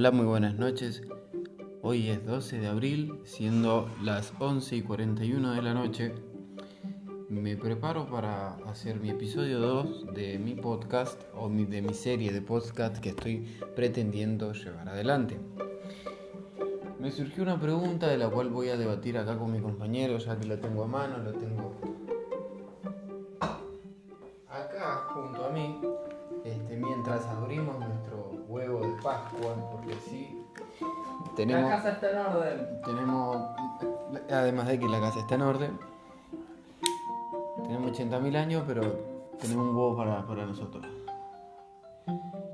Hola, muy buenas noches. Hoy es 12 de abril, siendo las 11 y 41 de la noche. Me preparo para hacer mi episodio 2 de mi podcast o de mi serie de podcast que estoy pretendiendo llevar adelante. Me surgió una pregunta de la cual voy a debatir acá con mi compañero, ya que lo tengo a mano, lo tengo acá junto a mí, este, mientras abrimos nuestro huevo de Pascua, porque sí, tenemos, La casa está en orden. tenemos, además de que la casa está en orden, tenemos 80.000 años, pero tenemos un huevo para, para nosotros.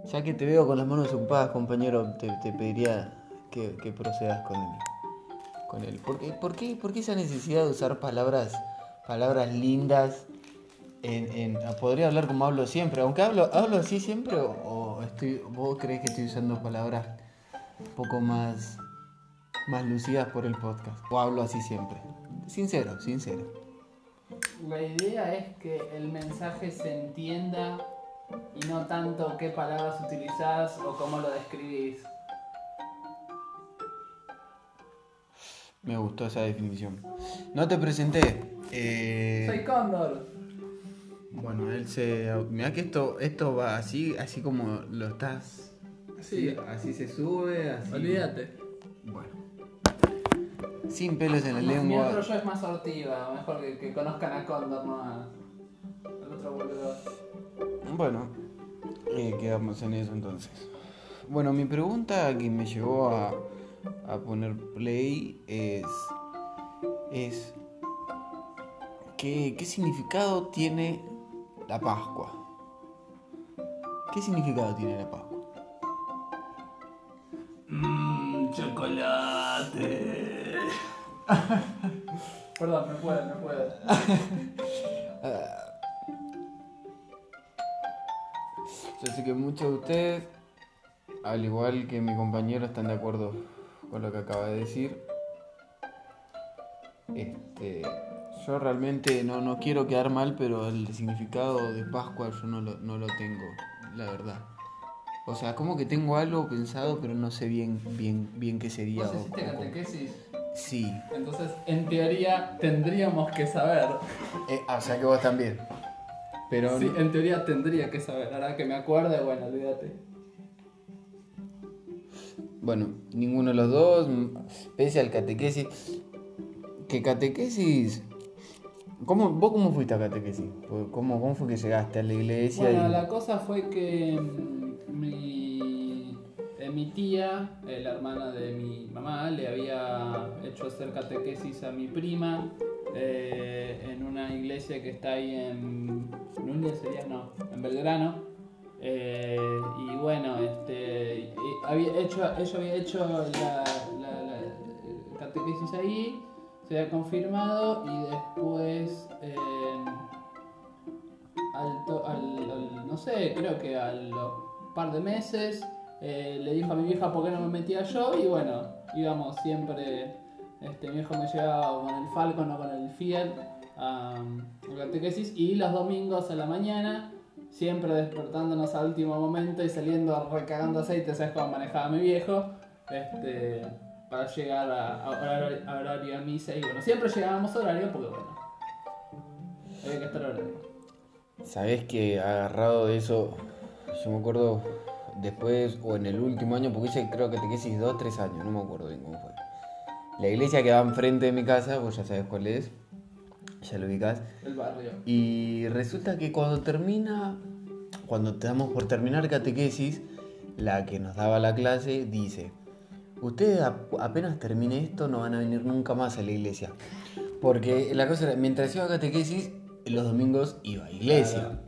Ya que te veo con las manos ocupadas, compañero, te, te pediría que, que procedas con él. Con él. ¿Por qué, por, qué, por qué esa necesidad de usar palabras, palabras lindas? En, en- podría hablar como hablo siempre, aunque hablo, hablo así siempre o, o estoy, vos crees que estoy usando palabras un poco más, más lucidas por el podcast. O hablo así siempre. Sincero, sincero. La idea es que el mensaje se entienda y no tanto qué palabras utilizás o cómo lo describís. Me gustó esa definición. No te presenté. eh, Soy Cóndor. Bueno, él se. Mira que esto, esto va así, así como lo estás. Sí. Así se sube, así. Olvídate. Bueno. Sin pelos en la Mi lengua. otro yo es más sortiva, mejor que, que conozcan a Cóndor, no a- al otro boludo. Bueno, eh, quedamos en eso entonces. Bueno, mi pregunta que me llevó a, a poner play es. es. ¿qué, ¿Qué significado tiene la Pascua? ¿Qué significado tiene la Pascua? Mmm, chocolate. Perdón, me puede, me puede. Yo sé que muchos de ustedes, al igual que mi compañero, están de acuerdo con lo que acaba de decir. Este, yo realmente no, no quiero quedar mal, pero el significado de Pascua yo no lo, no lo tengo, la verdad. O sea, como que tengo algo pensado, pero no sé bien, bien, bien qué sería. ¿Vos hiciste catequesis? Sí. Entonces, en teoría, tendríamos que saber. Eh, ah, o sea que vos también. Pero Sí, en teoría tendría que saber. Ahora que me acuerde, bueno, olvídate. Bueno, ninguno de los dos, pese al catequesis. Que catequesis. ¿Cómo, ¿Vos cómo fuiste a catequesis? ¿Cómo, ¿Cómo fue que llegaste a la iglesia? Bueno, y- la cosa fue que mi, eh, mi tía, eh, la hermana de mi mamá, le había hecho hacer catequesis a mi prima eh, en una iglesia que está ahí en. ¿Núñez sería? No, en Belgrano. Eh, y bueno, este, había hecho, ella había hecho la, la- la catequesis ahí, se había confirmado y después. eh, al, to- al- al- no sé, creo que a los par de meses eh, le dijo a mi vieja por qué no me metía yo y bueno, íbamos siempre, este, mi viejo me llevaba con el Falcon o con el Fiat a, a catequesis y los domingos a la mañana, siempre despertándonos al último momento y saliendo recagando aceite, ¿sabes cómo manejaba mi viejo? Este, para llegar a, a horario, a horario a misa y bueno, siempre llegábamos a horario porque bueno, había que estar a horario. Sabés que agarrado de eso, yo me acuerdo después o en el último año, porque hice creo que catequesis dos, tres años, no me acuerdo bien cómo fue. La iglesia quedaba enfrente de mi casa, vos ya sabes cuál es, ya lo ubicás. El barrio. Y resulta que cuando termina, cuando estamos por terminar catequesis, la que nos daba la clase dice, ustedes ap- apenas termine esto no van a venir nunca más a la iglesia. Porque la cosa era, mientras iba a catequesis, los domingos iba a iglesia.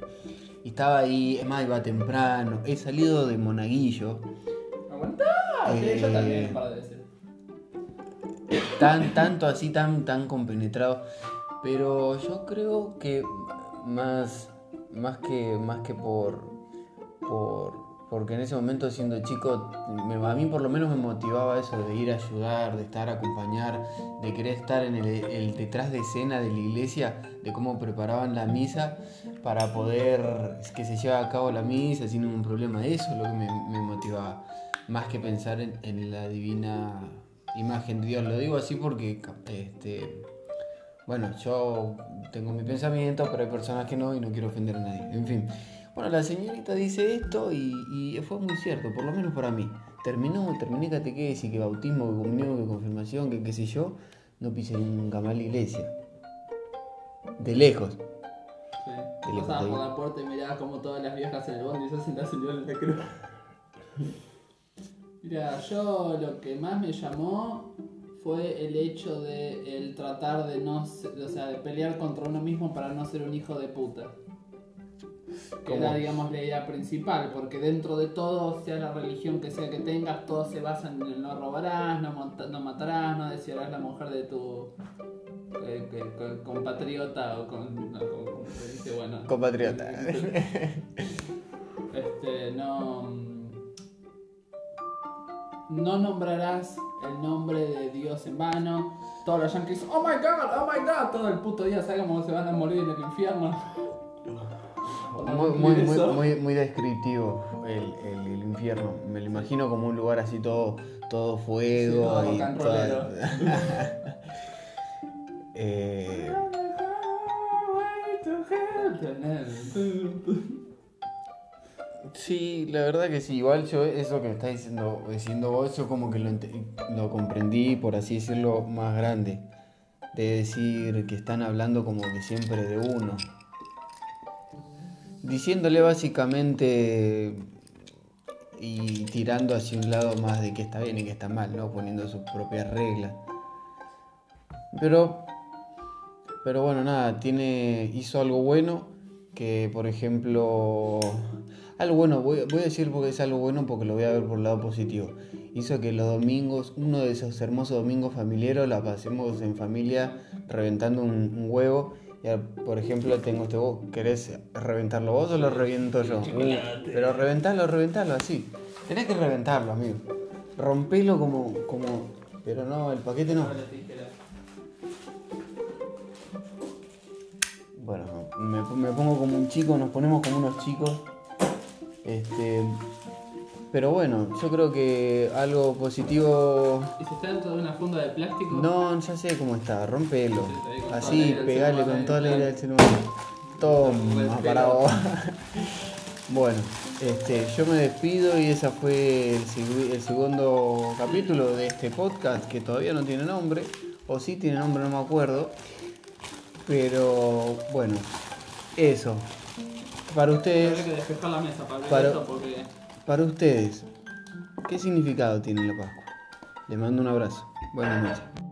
Y estaba ahí, es más, iba temprano. He salido de Monaguillo. ¡Aguantá! Sí, yo Eh, también un par de veces. tan, tanto así, tan, tan compenetrado. Pero yo creo que más, más que, más que por, por, porque en ese momento siendo chico, me- a mí por lo menos me motivaba eso de ir a ayudar, de estar a acompañar, de querer estar en el, detrás de escena de la iglesia, de cómo preparaban la misa para poder que se lleve a cabo la misa sin ningún problema. Eso es lo que me, me motivaba. más que pensar en, en la divina imagen de Dios. Lo digo así porque, este, bueno, yo tengo mi pensamiento, pero hay personas que no y no quiero ofender a nadie. En fin. Bueno, la señorita dice esto y, y fue muy cierto, por lo menos para mí. Terminó, terminé catequesis, que bautismo, que comunión, que confirmación, que qué sé yo, no pisé nunca más la iglesia. De lejos. Sí. Y le Pasabas por la puerta y mirabas como todas las viejas en el bondi y se sentás en la cruz. Mira, yo lo que más me llamó fue el hecho de el tratar de no se- o sea, de pelear contra uno mismo para no ser un hijo de puta. ¿Cómo? era, digamos, la idea principal, porque dentro de todo, sea la religión que sea que tengas, todo se basa en el no robarás, no, monta- no matarás, no desearás la mujer de tu eh, que- que- compatriota o con, no, dice, bueno. Compatriota. Este, no. mm, No nombrarás el nombre de Dios en vano. Todos los yankees, oh my god, oh my god, todo el puto día, ¿sabes cómo se van a morir en el infierno? No Muy, muy, muy, muy, muy descriptivo el, el- el infierno. Me lo imagino como un lugar así todo, todo fuego Sí, todo y rollero. Eh, sí, la verdad que sí. Igual yo eso que me estás diciendo, diciendo vos, yo como que lo, lo comprendí, por así decirlo, más grande. De decir que están hablando como que siempre de uno. Diciéndole básicamente y tirando hacia un lado más de que está bien y que está mal, ¿no? Poniendo sus propias reglas. Pero, pero bueno, nada, tiene, hizo algo bueno que, por ejemplo, algo bueno, voy, a decir porque es algo bueno porque lo voy a ver por el lado positivo. Hizo que los domingos, uno de esos hermosos domingos familiares, la pasemos en familia reventando un huevo. Y ahora, por ejemplo, tengo este huevo. ¿Querés reventarlo vos o lo reviento yo? Pero reventalo, reventalo así. Tenés que reventarlo, amigo. Rompelo como, como. Pero no, el paquete no. Bueno, me, me pongo como un chico, nos ponemos como unos chicos. Este. Pero bueno, yo creo que algo positivo. ¿Y si está dentro de una funda de plástico? No, ya sé cómo está, rompelo. Así, pegale con toda la ira claro. del celular. Toma, Rompelo. para vos. Bueno, este, yo me despido y ese fue el, segu- el segundo capítulo de este podcast que todavía no tiene nombre, o sí tiene nombre, no me acuerdo. Pero bueno, eso. Para ustedes, Habría que despejar la mesa para ver Para- esto porque. Para ustedes, ¿qué significado tiene la Pascua? Les mando un abrazo. Buenas noches.